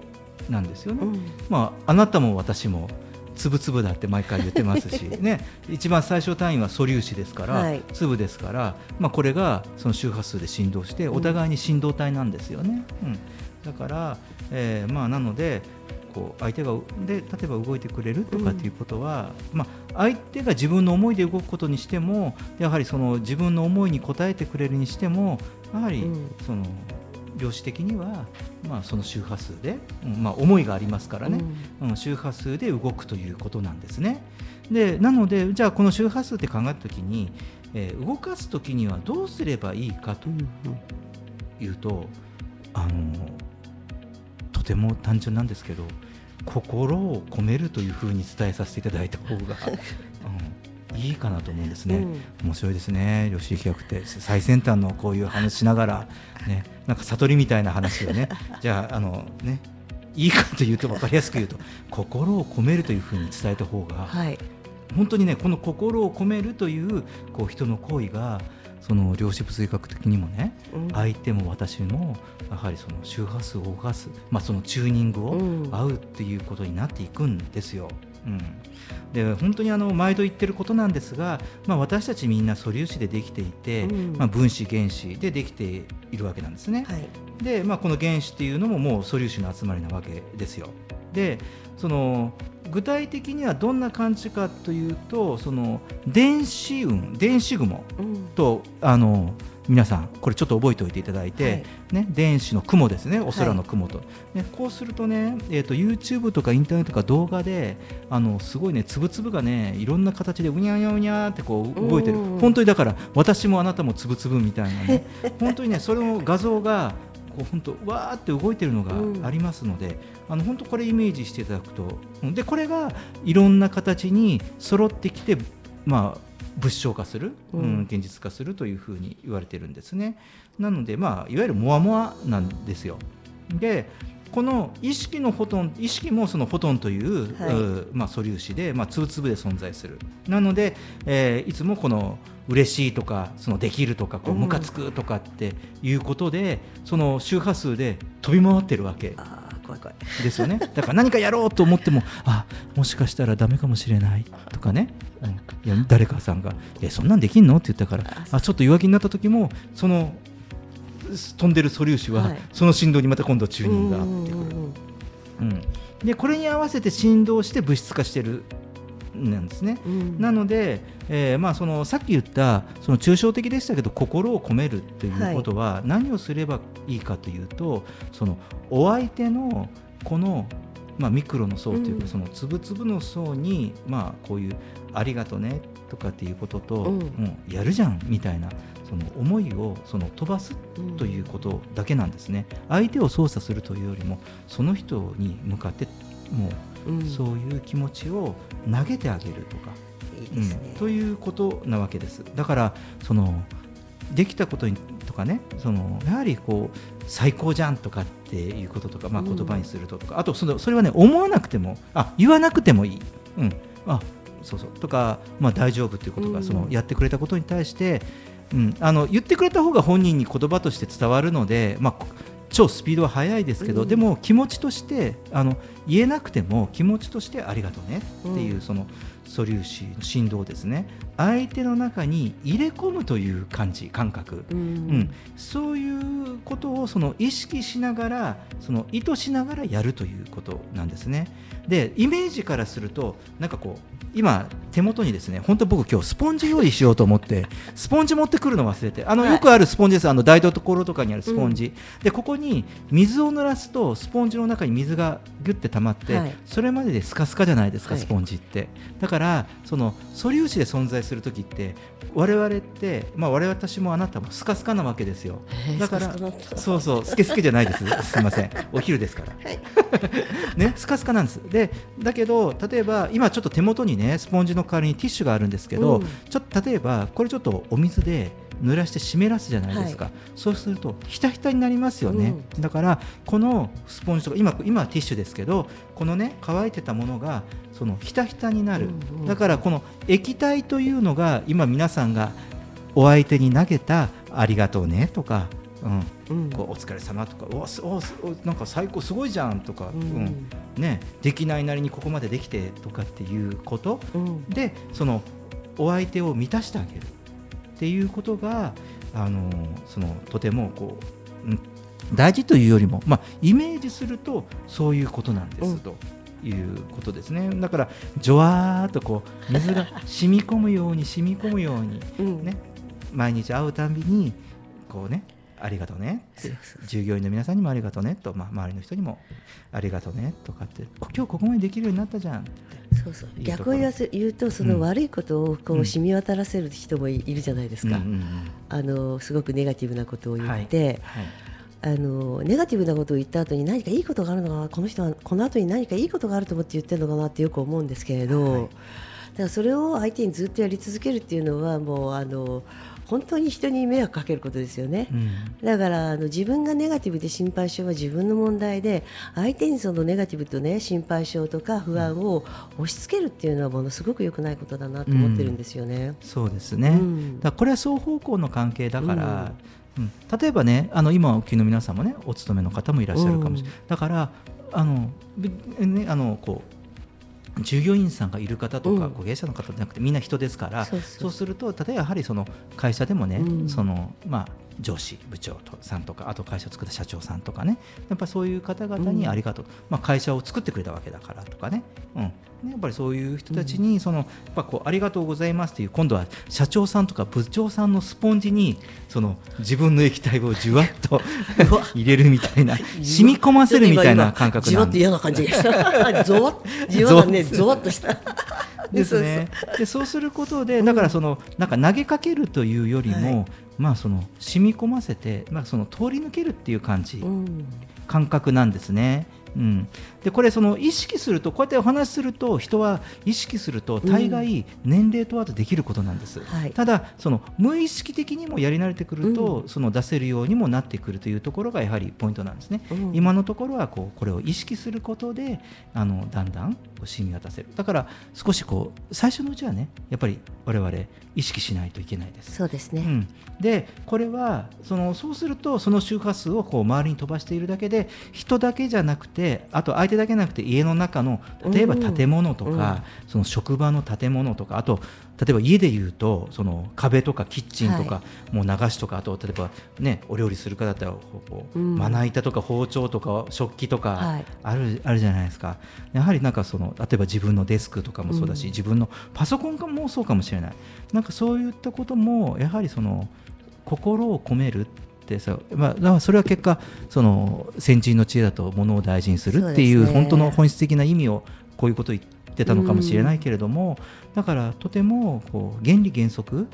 なんですよね、うん、まあ、あなたも私も粒々だって毎回言ってますし、ね、一番最小単位は素粒子ですから、はい、粒ですから、まあ、これがその周波数で振動してお互いに振動体なんですよね。うん、だから、えーまあ、なのでこう相手がで例えば動いてくれるとかっていうことは、うん、まあ、相手が自分の思いで動くことにしてもやはりその自分の思いに応えてくれるにしてもやはりその、量子的には、まあ、その周波数で、うんまあ、思いがありますからね、うん、周波数で動くということなんですね。でなのでじゃあこの周波数って考えたときに、えー、動かすときにはどうすればいいかというとあのても単純なんですけど心を込めるというふうに伝えさせていただいた方が、うん、いいかなと思うんですね、うん、面白いですね。吉井企画って。最先端のこういう話しながら、ね、なんか悟りみたいな話をね。じゃああのねいいかというと分かりやすく言うと心を込めるというふうに伝えた方が、はい、本当にねこの心を込めるというこう人の行為がその量子物理学的にもね、うん、相手も私もやはりその周波数を動かす、まあ、そのチューニングを合うっていうことになっていくんですよ。うん、で本当にあの毎度言ってることなんですが、まあ、私たちみんな素粒子でできていて、うん、まあ、分子原子でできているわけなんですね。はい、で、まあ、この原子っていうのももう素粒子の集まりなわけですよ。でその具体的にはどんな感じかというとその電子雲電子雲と、うん、あの皆さんこれちょっと覚えておいていただいて、はい、ね、電子の雲ですねお空の雲と、はい、ね、こうするとね、えーと、YouTube とかインターネットとか動画であのすごいね粒々がねいろんな形でうにゃうにゃうにゃってこう動いてる。本当にだから私もあなたも粒々みたいなね。本当にねそれの画像がこう本当わーって動いてるのがありますので、うん、あの本当これイメージしていただくとでこれがいろんな形に揃ってきてまあ物証化する、うん、現実化するというふうに言われてるんですね。なので、まあ、いわゆるモアモアなんですよ。でこの意識のフォトン意識もそのフォトンという、はい、まあ、素粒子で、まあ、粒々で存在するなので、えー、いつもこの嬉しいとかそのできるとかこうムカつくとかっていうことで、うん、その周波数で飛び回ってるわけですよね。だから何かやろうと思ってもあもしかしたらだめかもしれないとかね、うん、いや誰かさんが「えそんなんできんの?」って言ったからあちょっと弱気になった時もその飛んでる素粒子は、その振動にまた今度チューニングが合ってくる。うん、でこれに合わせて振動して物質化してるなんですね、うん、なので、えーまあ、そのさっき言ったその抽象的でしたけど心を込めるということは何をすればいいかというと、はい、そのお相手のこの、まあ、ミクロの層というか、うん、その粒々の層に、まあ、こういう「ありがとね」とかっていうことと、うん、もうやるじゃんみたいなその思いをその飛ばすということだけなんですね、相手を操作するというよりもその人に向かってもう、そういう気持ちを投げてあげるとか、いいね、うん、ということなわけです。だからそのできたことにとかねそのやはりこう最高じゃんとかっていうこととか、まあ、言葉にするととか、うん、あとそのそれはね思わなくてもあ言わなくてもいい、うん、あそうそう。とか、まあ、大丈夫ということが、うん、そのやってくれたことに対してうん、あの言ってくれた方が本人に言葉として伝わるので、まあ、超スピードは速いですけど、うん、でも気持ちとしてあの言えなくても気持ちとしてありがとうねっていう、うん、その素粒子の振動ですね。相手の中に入れ込むという感じ感覚、うん、うん、そういうことをその意識しながらその意図しながらやるということなんですね。でイメージからするとなんかこう今手元にですね本当僕今日スポンジ用意しようと思ってスポンジ持ってくるの忘れてあの、よくあるスポンジです。あの台所とかにあるスポンジ、うん、でここに水を濡らすとスポンジの中に水がギュッて溜まって、はい、それまででスカスカじゃないですか、スポンジって。だからその素粒子で存在する時って我々ってまあ我々私もあなたもスカスカなわけですよ。だからそうそうスケスケじゃないです。すみません。お昼ですから、はい、ねスカスカなんです。でだけど例えば今ちょっと手元にねスポンジの代わりにティッシュがあるんですけど、うん、ちょっと例えばこれちょっとお水で濡らして湿らすじゃないですか、はい、そうするとひたひたになりますよね、うん、だからこのスポンジとか今今はティッシュですけどこのね乾いてたものがそのひたひたになる、うんうん、だからこの液体というのが今皆さんがお相手に投げたありがとうねとかうん、こうお疲れ様とかおおなんか最高すごいじゃんとか、うん、うん、ね、できないなりにここまでできてとかっていうこと、うん、でそのお相手を満たしてあげる。っていうことがあのそのとてもこう、うん、大事というよりも、まあ、イメージするとそういうことなんですと。いうことですね。だからじょわーっとこう水が染み込むように染み込むようにね、毎日会うたびにこうねありがとうね。従業員の皆さんにもありがとうねと、まあ、周りの人にもありがとうねとかって。今日ここまでできるようになったじゃん。そうそう。逆を言わせ言うとその悪いことをこう染み渡らせる人もいるじゃないですか、あのすごくネガティブなことを言って、はい。はい、あのネガティブなことを言った後に何かいいことがあるのかなこの人はこの後に何かいいことがあると思って言ってるのかなってよく思うんですけれど、はい、だからそれを相手にずっとやり続けるっていうのはもうあの本当に人に迷惑かけることですよね、うん、だからあの自分がネガティブで心配性は自分の問題で相手にそのネガティブとね心配性とか不安を押し付けるっていうのはものすごく良くないことだなと思ってるんですよね。うん、そうですね、うん、だこれは双方向の関係だから、うん、例えばねあの今お聞きの皆さんもねお勤めの方もいらっしゃるかもしれない、だからあの、ね、あのこう従業員さんがいる方とか、ご芸者の方じゃなくてみんな人ですからそうすると例えばやはりその会社でもね、そのまあ上司部長さんとかあと会社を作った社長さんとかね。やっぱそういう方々にありがとう、うん、まあ、会社を作ってくれたわけだからとかね,、うん。ねやっぱりそういう人たちにそのやっぱこうありがとうございますという今度は社長さんとか部長さんのスポンジにその自分の液体をじゅわっと 入れるみたいな染み込ませるみたいな感覚じわっと嫌な感じがした。じわじわね。ぞわっとしたですね。でそうすることでだからそのなんか投げかけるというよりも、はい。まあ、その染み込ませて、まあ、その通り抜けるっていう感じ、うん、感覚なんですね。うん、でこれその意識するとこうやってお話しすると人は意識すると大概年齢問わずできることなんです、うんはい、ただその無意識的にもやり慣れてくると、うん、その出せるようにもなってくるというところがやはりポイントなんですね、うん、今のところはこうこれを意識することであのだんだん染み渡せる。だから少しこう最初のうちはねやっぱり我々意識しないといけないです。そうですね、でこれはそのそうするとその周波数をこう周りに飛ばしているだけで人だけじゃなくてあと相手だけじゃなくて家の中の例えば建物とか、その職場の建物とかあと例えば家でいうとその壁とかキッチンとか、もう流しとかあと例えばねお料理する方だったらこう、まな板とか包丁とか食器とかある,、あるじゃないですか。やはりなんかその例えば自分のデスクとかもそうだし、自分のパソコンもそうかもしれない。なんかそういったこともやはりその心を込めるってさ、まあ、それは結果その先人の知恵だとものを大事にするっていう本当の本質的な意味をこういうことを言ってたのかもしれないけれども、だからとてもこう原理原則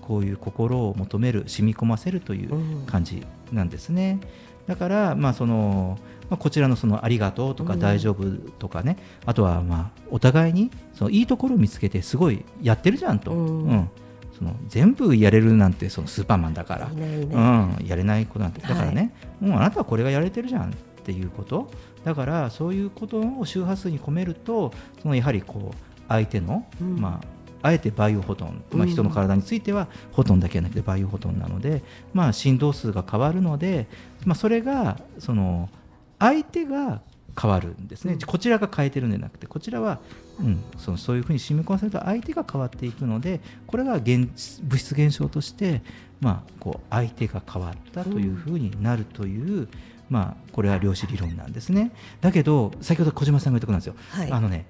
こういう心を求める染み込ませるという感じなんですね。だからまあそのまあ、こちらのそのありがとうとか大丈夫とかね、あとはまあお互いにそのいいところを見つけてすごいやってるじゃんと、うんその全部やれるなんてそのスーパーマンだから、うん、やれない子なんて。だからね、はい、もうあなたはこれがやれてるじゃんっていうこと。だからそういうことを周波数に込めるとそのやはりこう相手の、うん、まああえてバイオフォトン、まあ、人の体についてはフォトンだけじゃなくてバイオフォトンなので、まあ、振動数が変わるので、まあ、それがその相手が変わるんですね、うん、こちらが変えてるんじゃなくてこちらは、うん、そのそういうふうに染み込ませると相手が変わっていくのでこれが現物質現象として、まあ、こう相手が変わったというふうになるという、うん、まあ、これは量子理論なんですね。だけど先ほど小島さんが言ったことなんですよ、はい、あのね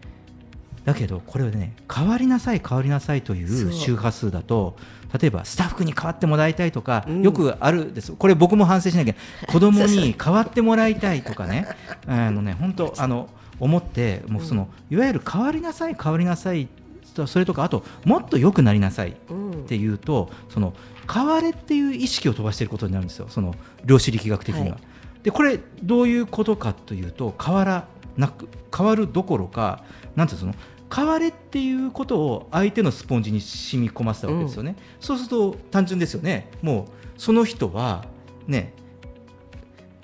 だけどこれはね変わりなさい変わりなさいという周波数だと例えばスタッフに変わってもらいたいとか、うん、よくあるです。これ僕も反省しなきゃ子供に 変わってもらいたいとかね。あのね本当 あの思ってもうその、いわゆる変わりなさい変わりなさいそれとかあともっと良くなりなさいっていうと、うん、その変われっていう意識を飛ばしていることになるんですよ。その量子力学的には。はい、でこれどういうことかというと変わらなく変わるどころかなんていうその変われっていうことを相手のスポンジに染み込ませたわけですよね、うん、そうすると単純ですよね。もうその人はね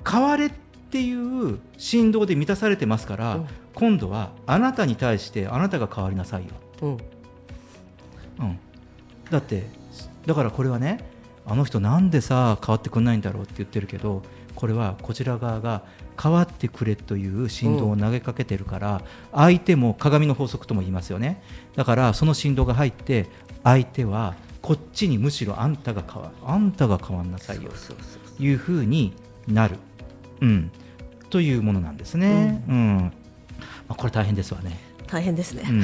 変われっていう振動で満たされてますから、うん、今度はあなたに対してあなたが変わりなさいよ、うん、うん、だってだからこれはねあの人なんでさ変わってくんないんだろうって言ってるけどこれはこちら側が変わってくれという振動を投げかけてるから、相手も鏡の法則とも言いますよね。だからその振動が入って相手はこっちにむしろあんたが変わあんたが変わんなさいよ。というふうになる、うん、というものなんですね。うん、うん、まあ、これ大変ですわね。大変ですね、うん。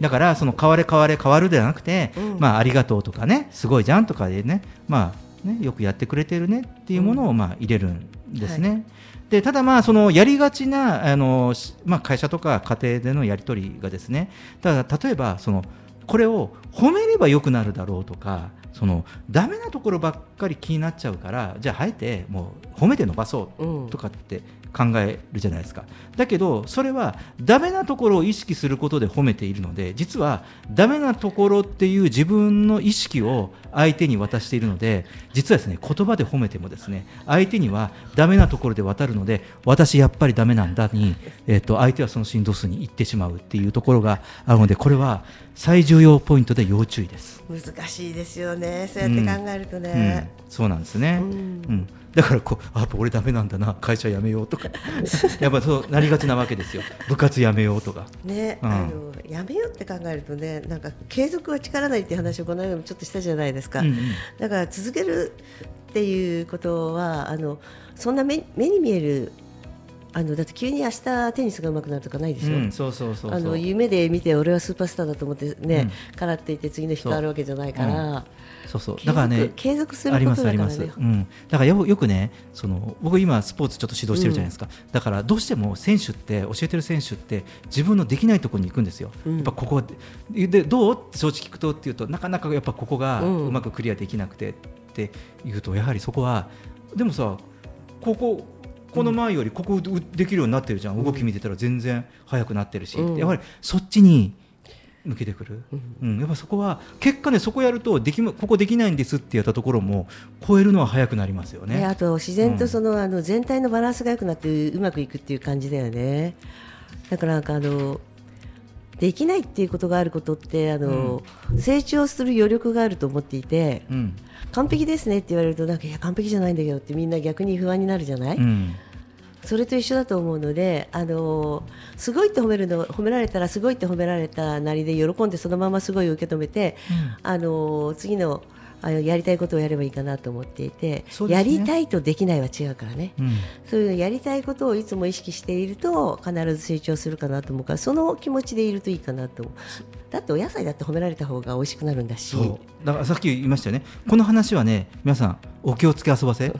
だからその変われ変われ変わるではなくて、うん、まあありがとうとかねすごいじゃんとかでねまあねよくやってくれてるねっていうものをまあ入れるんですね。はい。でただ、まあそのやりがちなあの、まあ、会社とか家庭でのやり取りがですねただ例えばそのこれを褒めればよくなるだろうとかそのダメなところばっかり気になっちゃうからじゃああえてもう褒めて伸ばそうとかって考えるじゃないですか。だけどそれはダメなところを意識することで褒めているので実はダメなところっていう自分の意識を相手に渡しているので実はですね言葉で褒めてもですね相手にはダメなところで渡るので私やっぱりダメなんだに、えー、と相手はその振動数に行ってしまうっていうところがあるのでこれは最重要ポイントで要注意です。難しいですよね。そうやって考えるとね、うん。うん、そうなんですね、うん、うん。だからこうあやっぱ俺ダメなんだな。会社辞めようとか。やっぱそうなりがちなわけですよ。部活辞めようとか。ね、うん、あの辞めようって考えるとねなんか継続は力ないっていう話をこの間もちょっとしたじゃないですか、うんうん、だから続けるっていうことはあのそんな目目に見えるあのだって急に明日テニスが上手くなるとかないでしょ、うん、そうそうそうあの夢で見て俺はスーパースターだと思ってね、うん、からっていて次の日変わるわけじゃないから、そう。そうだからね継続することだからね。ありますあります、うん、だからよよくねその僕今スポーツちょっと指導してるじゃないですか、うん、だからどうしても選手って教えてる選手って自分のできないところに行くんですよ、うん、やっぱここでどうって正直聞くとっていうとなかなかやっぱここがうまくクリアできなくてっていうとやはりそこはでもさこここの前よりここできるようになってるじゃん、動き見てたら全然速くなってるし、やっぱりそっちに抜けてくる、うん、やっぱそこは結果ねそこやるとできここできないんですってやったところも超えるのは早くなりますよね。あと自然とその、うん、あの全体のバランスが良くなってうまくいくっていう感じだよね。だからなんかあのできないっていうことがあることってあの、うん、成長する余力があると思っていて、うん、完璧ですねって言われるとなんかいや完璧じゃないんだけどってみんな逆に不安になるじゃない、うん、それと一緒だと思うのであのすごいって褒めるの褒められたらすごいって褒められたなりで喜んでそのまますごい受け止めて、うん、あの次のあのやりたいことをやればいいかなと思っていて、ね、やりたいとできないは違うからね、うん、そういうのやりたいことをいつも意識していると必ず成長するかなと思うからその気持ちでいるといいかなと思う。だってお野菜だって褒められた方が美味しくなるんだし。だからさっき言いましたよね。この話はね皆さんお気をつけ遊ばせ。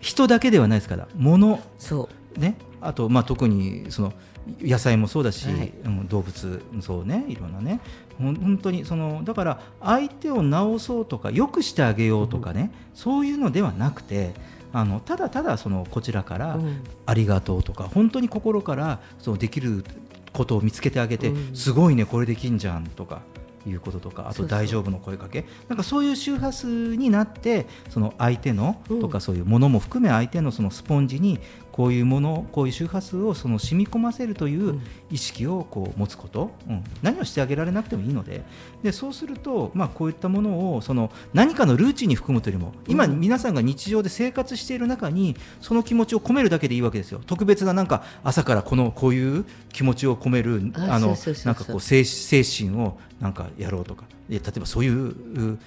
人だけではないですから物。そう、ね、あと、まあ、特にその野菜もそうだし、はい、動物もそうねいろんなね。本当にそのだから相手を治そうとか良くしてあげようとかね、うん、そういうのではなくてあのただただそのこちらからありがとうとか、うん、本当に心からそのできることを見つけてあげて、うん、すごいねこれできんじゃんとかいうこととかあと大丈夫の声かけ。なんかそういう周波数になってその相手のとかそういうものも含め相手のそのスポンジにこういうものこういう周波数をその染み込ませるという意識をこう持つこと、うん、何をしてあげられなくてもいいので。でそうすると、まあ、こういったものをその何かのルーチンに含むというよりも今、皆さんが日常で生活している中にその気持ちを込めるだけでいいわけですよ。特別ななんか朝からこのこういう気持ちを込めるあのなんかこう精神をなんかやろうとか。例えばそういう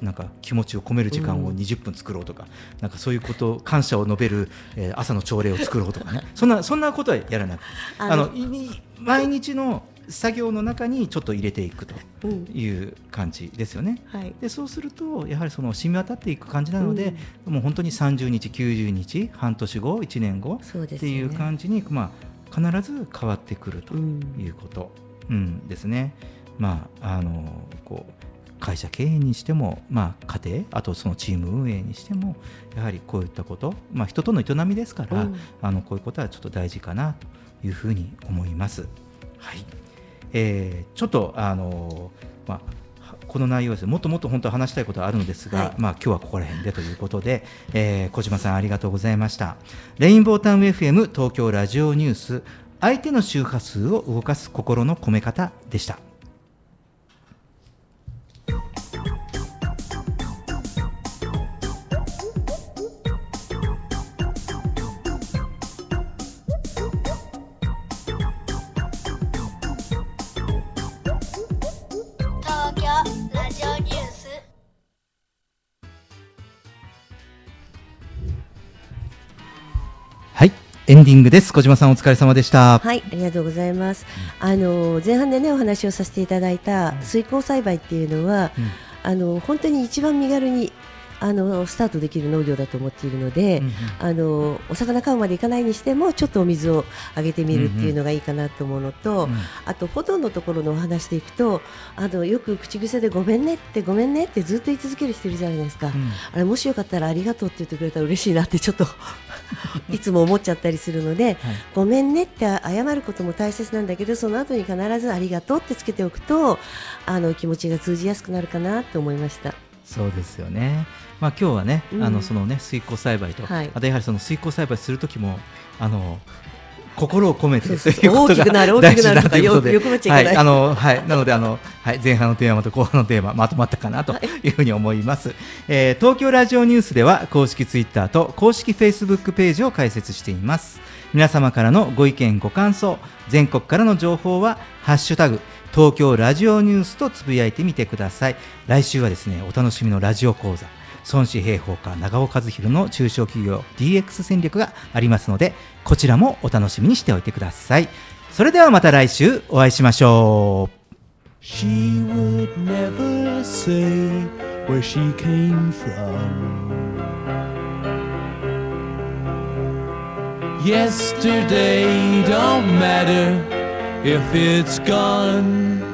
なんか気持ちを込める時間を20分作ろうとか、うん、なんかそういうこと感謝を述べる、えー、朝の朝礼を作ろうとかね。そんなそんなことはやらなくてあの毎日の作業の中にちょっと入れていくという感じですよね。うんはい、でそうするとやはりその染み渡っていく感じなので、うん、もう本当に30日90日半年後1年後っていう感じに、ね、まあ、必ず変わってくるということ、うんですね。まあ、あのこう会社経営にしても、まあ、家庭あとそのチーム運営にしてもやはりこういったこと、まあ、人との営みですから、うん、あのこういうことはちょっと大事かなというふうに思います。はい。えー、ちょっとあの、まあ、この内容です。ねもっともっと本当は話したいことはあるのですが、はい、まあ今日はここら辺でということで、えー、小島さんありがとうございました。レインボータウン FM 東京ラジオニュース相手の周波数を動かす心の込め方でした。エンディングです。小島さんお疲れ様でした。はい、ありがとうございます。あの前半でねお話をさせていただいた水耕栽培っていうのは、うん、あの本当に一番身軽にあのスタートできる農業だと思っているので、うんうん、あのお魚買うまでいかないにしてもちょっとお水をあげてみるっていうのがいいかなと思うのと、うんうん、あと保存のところのお話でいくとあのよく口癖でごめんねってごめんねってずっと言い続ける人いるじゃないですか、うん、あれもしよかったらありがとうって言ってくれたら嬉しいなってちょっと いつも思っちゃったりするので、はい、ごめんねって謝ることも大切なんだけどその後に必ずありがとうってつけておくとあの気持ちが通じやすくなるかなと思いました。そうですよね。まあ今日はね、うん、あのそのね水耕栽培と、はい、あとやはりその水耕栽培する時もあの心を込めてということが大事だということで、はい、あのはいなのであのはい前半のテーマと後半のテーマまとまったかなというふうに思います。はい、えー、東京ラジオニュースでは公式ツイッターと公式フェイスブックページを開設しています。皆様からのご意見ご感想、全国からの情報はハッシュタグ東京ラジオニュースとつぶやいてみてください。来週はですねお楽しみのラジオ講座。孫子兵法家長尾和弘の中小企業 DX 戦略がありますのでこちらもお楽しみにしておいてくださいそれではまた来週お会いしましょう She would never say where she came from Yesterday don't matter if it's gone